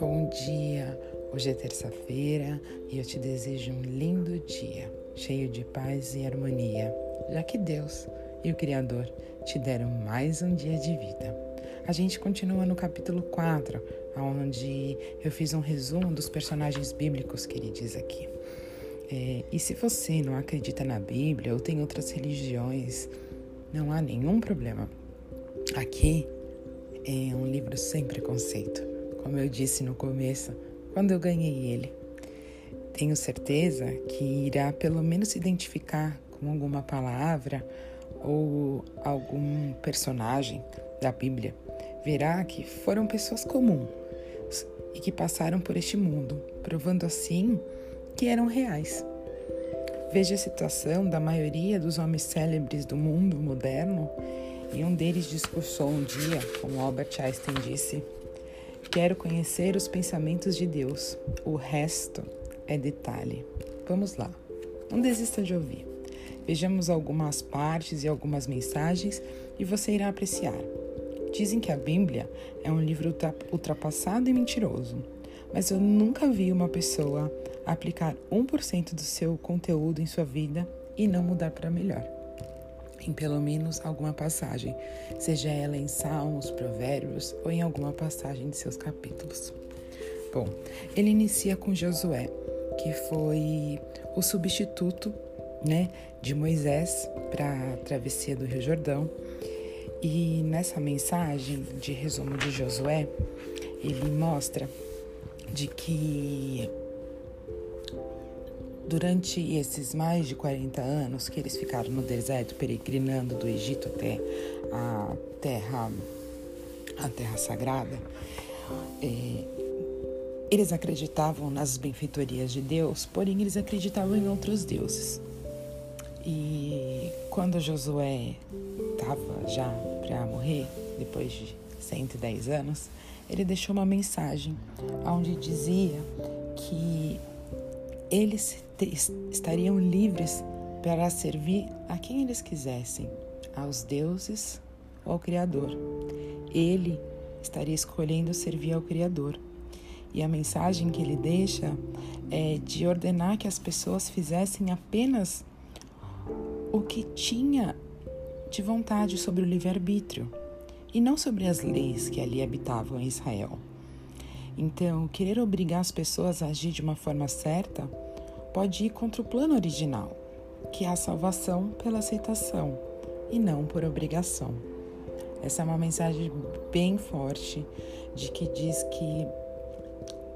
Bom dia! Hoje é terça-feira e eu te desejo um lindo dia, cheio de paz e harmonia, já que Deus e o Criador te deram mais um dia de vida. A gente continua no capítulo 4, onde eu fiz um resumo dos personagens bíblicos que ele diz aqui. É, e se você não acredita na Bíblia ou tem outras religiões, não há nenhum problema. Aqui é um livro sem preconceito, como eu disse no começo, quando eu ganhei ele. Tenho certeza que irá pelo menos se identificar com alguma palavra ou algum personagem da Bíblia. Verá que foram pessoas comuns e que passaram por este mundo, provando assim que eram reais. Veja a situação da maioria dos homens célebres do mundo moderno e um deles discursou um dia, como Albert Einstein disse, Quero conhecer os pensamentos de Deus, o resto é detalhe. Vamos lá, não desista de ouvir. Vejamos algumas partes e algumas mensagens e você irá apreciar. Dizem que a Bíblia é um livro ultrapassado e mentiroso, mas eu nunca vi uma pessoa aplicar 1% do seu conteúdo em sua vida e não mudar para melhor. Em pelo menos alguma passagem, seja ela em Salmos, Provérbios ou em alguma passagem de seus capítulos. Bom, ele inicia com Josué, que foi o substituto né, de Moisés para a travessia do Rio Jordão. E nessa mensagem de resumo de Josué, ele mostra de que durante esses mais de 40 anos que eles ficaram no deserto peregrinando do Egito até a terra a terra sagrada, é, eles acreditavam nas benfeitorias de Deus, porém eles acreditavam em outros deuses. E quando Josué estava já para morrer, depois de 110 anos, ele deixou uma mensagem onde dizia que eles estariam livres para servir a quem eles quisessem, aos deuses ou ao Criador. Ele estaria escolhendo servir ao Criador. E a mensagem que ele deixa é de ordenar que as pessoas fizessem apenas o que tinha de vontade sobre o livre-arbítrio e não sobre as leis que ali habitavam em Israel. Então, querer obrigar as pessoas a agir de uma forma certa pode ir contra o plano original, que é a salvação pela aceitação e não por obrigação. Essa é uma mensagem bem forte de que diz que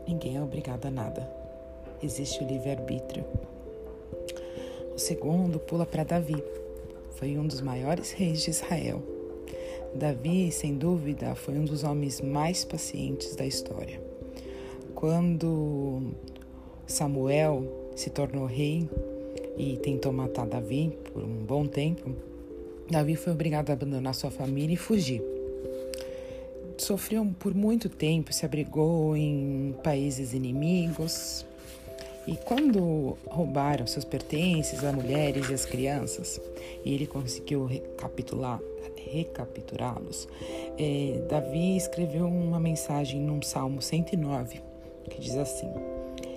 ninguém é obrigado a nada. Existe o livre-arbítrio. O segundo pula para Davi. Foi um dos maiores reis de Israel. Davi, sem dúvida, foi um dos homens mais pacientes da história. Quando Samuel se tornou rei e tentou matar Davi por um bom tempo, Davi foi obrigado a abandonar sua família e fugir. Sofreu por muito tempo, se abrigou em países inimigos, e quando roubaram seus pertences, as mulheres e as crianças, e ele conseguiu recapitular, recapturá-los, é, Davi escreveu uma mensagem num Salmo 109, que diz assim: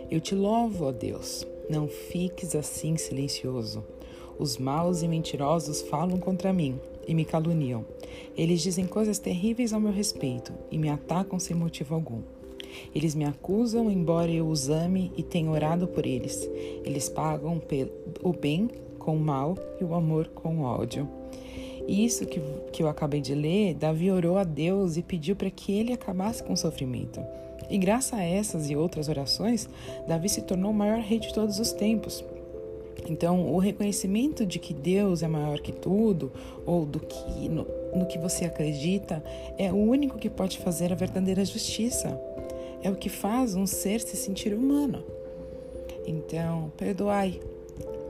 Eu te louvo, ó Deus, não fiques assim silencioso. Os maus e mentirosos falam contra mim e me caluniam. Eles dizem coisas terríveis ao meu respeito e me atacam sem motivo algum. Eles me acusam, embora eu os ame e tenha orado por eles. Eles pagam o bem com o mal e o amor com o ódio. Isso que, que eu acabei de ler, Davi orou a Deus e pediu para que ele acabasse com o sofrimento. E graças a essas e outras orações, Davi se tornou o maior rei de todos os tempos. Então, o reconhecimento de que Deus é maior que tudo, ou do que no, no que você acredita, é o único que pode fazer a verdadeira justiça é o que faz um ser se sentir humano. Então, perdoai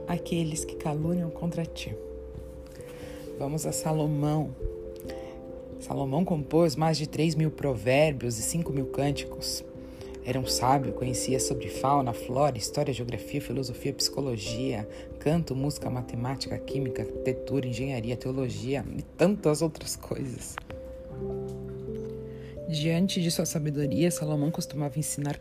aqueles que caluniam contra ti. Vamos a Salomão. Salomão compôs mais de 3 mil provérbios e 5 mil cânticos. Era um sábio, conhecia sobre fauna, flora, história, geografia, filosofia, psicologia, canto, música, matemática, química, arquitetura, engenharia, teologia e tantas outras coisas. Diante de sua sabedoria, Salomão costumava ensinar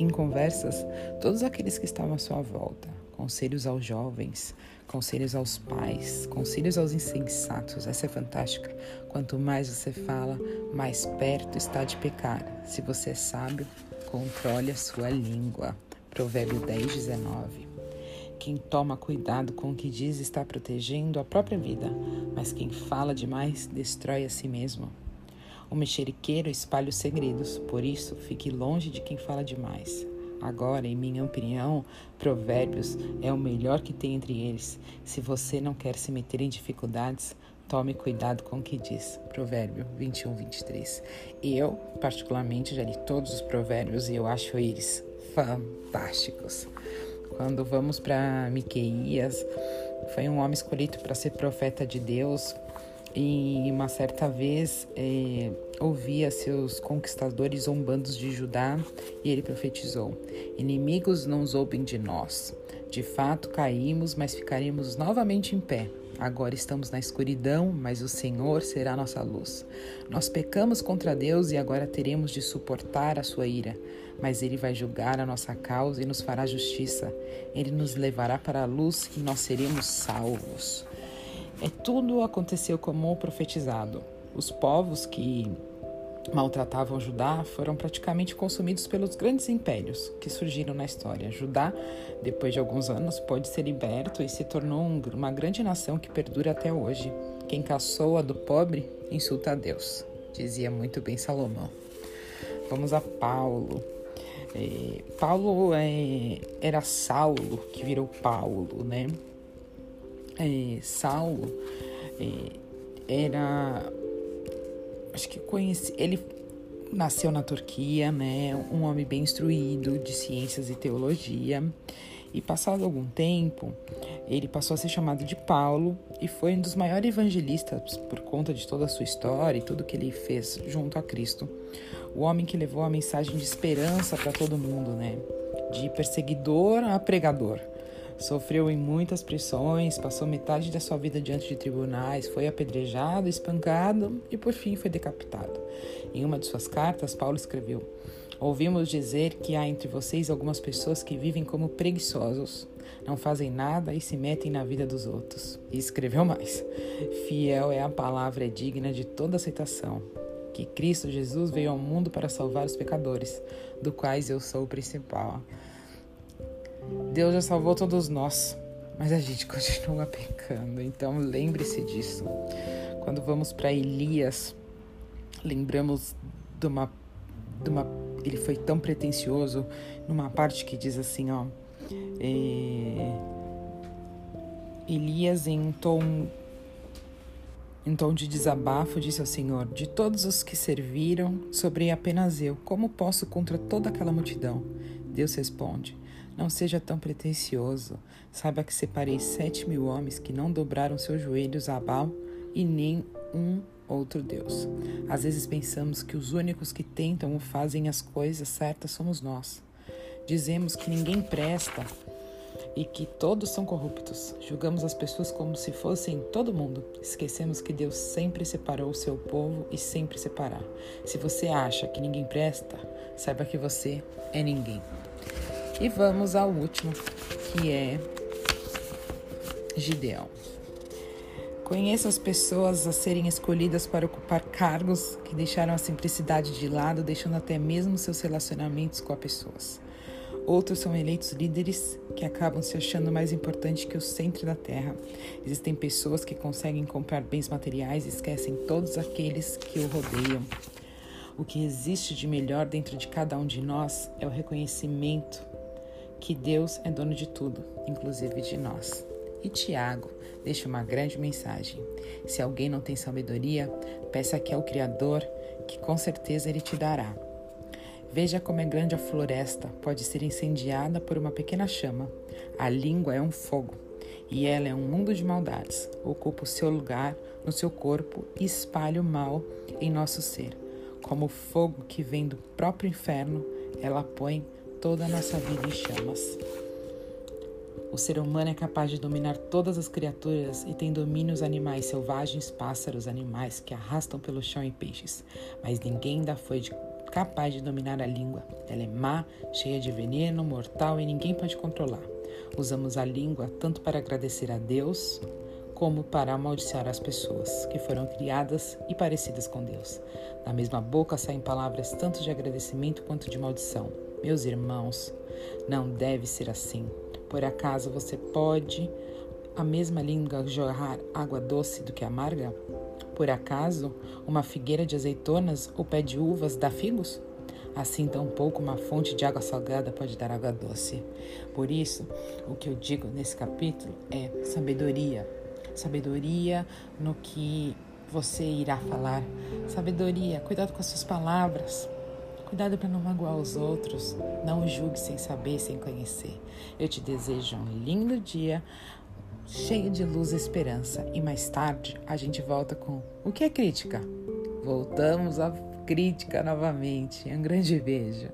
em conversas todos aqueles que estavam à sua volta. Conselhos aos jovens, conselhos aos pais, conselhos aos insensatos. Essa é fantástica. Quanto mais você fala, mais perto está de pecar. Se você é sábio, controle a sua língua. Provérbio 10, 19. Quem toma cuidado com o que diz está protegendo a própria vida, mas quem fala demais destrói a si mesmo. O mexeriqueiro espalha os segredos, por isso fique longe de quem fala demais. Agora, em minha opinião, Provérbios é o melhor que tem entre eles. Se você não quer se meter em dificuldades, tome cuidado com o que diz. Provérbio 21, 23. Eu, particularmente, já li todos os provérbios e eu acho eles fantásticos. Quando vamos para Miqueias, foi um homem escolhido para ser profeta de Deus e uma certa vez é, ouvia seus conquistadores zombando de Judá e ele profetizou: Inimigos não zombem de nós. De fato caímos, mas ficaremos novamente em pé. Agora estamos na escuridão, mas o Senhor será nossa luz. Nós pecamos contra Deus e agora teremos de suportar a sua ira. Mas Ele vai julgar a nossa causa e nos fará justiça. Ele nos levará para a luz e nós seremos salvos. É tudo aconteceu como profetizado. Os povos que maltratavam Judá foram praticamente consumidos pelos grandes impérios que surgiram na história. Judá, depois de alguns anos, pôde ser liberto e se tornou uma grande nação que perdura até hoje. Quem caçou a do pobre insulta a Deus, dizia muito bem Salomão. Vamos a Paulo. É, Paulo é, era Saulo que virou Paulo, né? É, Saulo é, era acho que conheci ele nasceu na Turquia né um homem bem instruído de ciências e teologia e passado algum tempo ele passou a ser chamado de Paulo e foi um dos maiores evangelistas por conta de toda a sua história e tudo que ele fez junto a Cristo. O homem que levou a mensagem de esperança para todo mundo né de perseguidor a pregador Sofreu em muitas prisões, passou metade da sua vida diante de tribunais, foi apedrejado, espancado e por fim foi decapitado. Em uma de suas cartas, Paulo escreveu: Ouvimos dizer que há entre vocês algumas pessoas que vivem como preguiçosos, não fazem nada e se metem na vida dos outros. E escreveu mais: Fiel é a palavra, digna de toda aceitação. Que Cristo Jesus veio ao mundo para salvar os pecadores, do quais eu sou o principal. Deus já salvou todos nós, mas a gente continua pecando. Então lembre-se disso. Quando vamos para Elias, lembramos de uma, de uma. Ele foi tão pretensioso numa parte que diz assim, ó. É, Elias em tom em tom de desabafo, disse ao Senhor: De todos os que serviram, sobrei apenas eu. Como posso contra toda aquela multidão? Deus responde: não seja tão pretensioso. Saiba que separei sete mil homens que não dobraram seus joelhos a Baal e nem um outro Deus. Às vezes pensamos que os únicos que tentam ou fazem as coisas certas somos nós. Dizemos que ninguém presta e que todos são corruptos. Julgamos as pessoas como se fossem todo mundo. Esquecemos que Deus sempre separou o seu povo e sempre separar. Se você acha que ninguém presta, saiba que você é ninguém. E vamos ao último, que é Gideão. Conheço as pessoas a serem escolhidas para ocupar cargos que deixaram a simplicidade de lado, deixando até mesmo seus relacionamentos com as pessoas. Outros são eleitos líderes que acabam se achando mais importantes que o centro da terra. Existem pessoas que conseguem comprar bens materiais e esquecem todos aqueles que o rodeiam. O que existe de melhor dentro de cada um de nós é o reconhecimento que Deus é dono de tudo, inclusive de nós. E Tiago deixa uma grande mensagem. Se alguém não tem sabedoria, peça que ao Criador, que com certeza ele te dará. Veja como é grande a floresta, pode ser incendiada por uma pequena chama. A língua é um fogo, e ela é um mundo de maldades. Ocupa o seu lugar no seu corpo e espalha o mal em nosso ser. Como o fogo que vem do próprio inferno, ela põe toda a nossa vida em chamas. O ser humano é capaz de dominar todas as criaturas e tem domínio os animais selvagens, pássaros, animais que arrastam pelo chão e peixes. Mas ninguém ainda foi de, capaz de dominar a língua. Ela é má, cheia de veneno, mortal e ninguém pode controlar. Usamos a língua tanto para agradecer a Deus como para amaldiçoar as pessoas que foram criadas e parecidas com Deus. Da mesma boca saem palavras tanto de agradecimento quanto de maldição. Meus irmãos, não deve ser assim. Por acaso você pode a mesma língua jorrar água doce do que amarga? Por acaso uma figueira de azeitonas ou pé de uvas dá figos? Assim, tampouco uma fonte de água salgada pode dar água doce. Por isso, o que eu digo nesse capítulo é sabedoria. Sabedoria no que você irá falar. Sabedoria, cuidado com as suas palavras. Cuidado para não magoar os outros. Não julgue sem saber, sem conhecer. Eu te desejo um lindo dia, cheio de luz e esperança. E mais tarde a gente volta com o que é crítica? Voltamos à crítica novamente. Um grande beijo.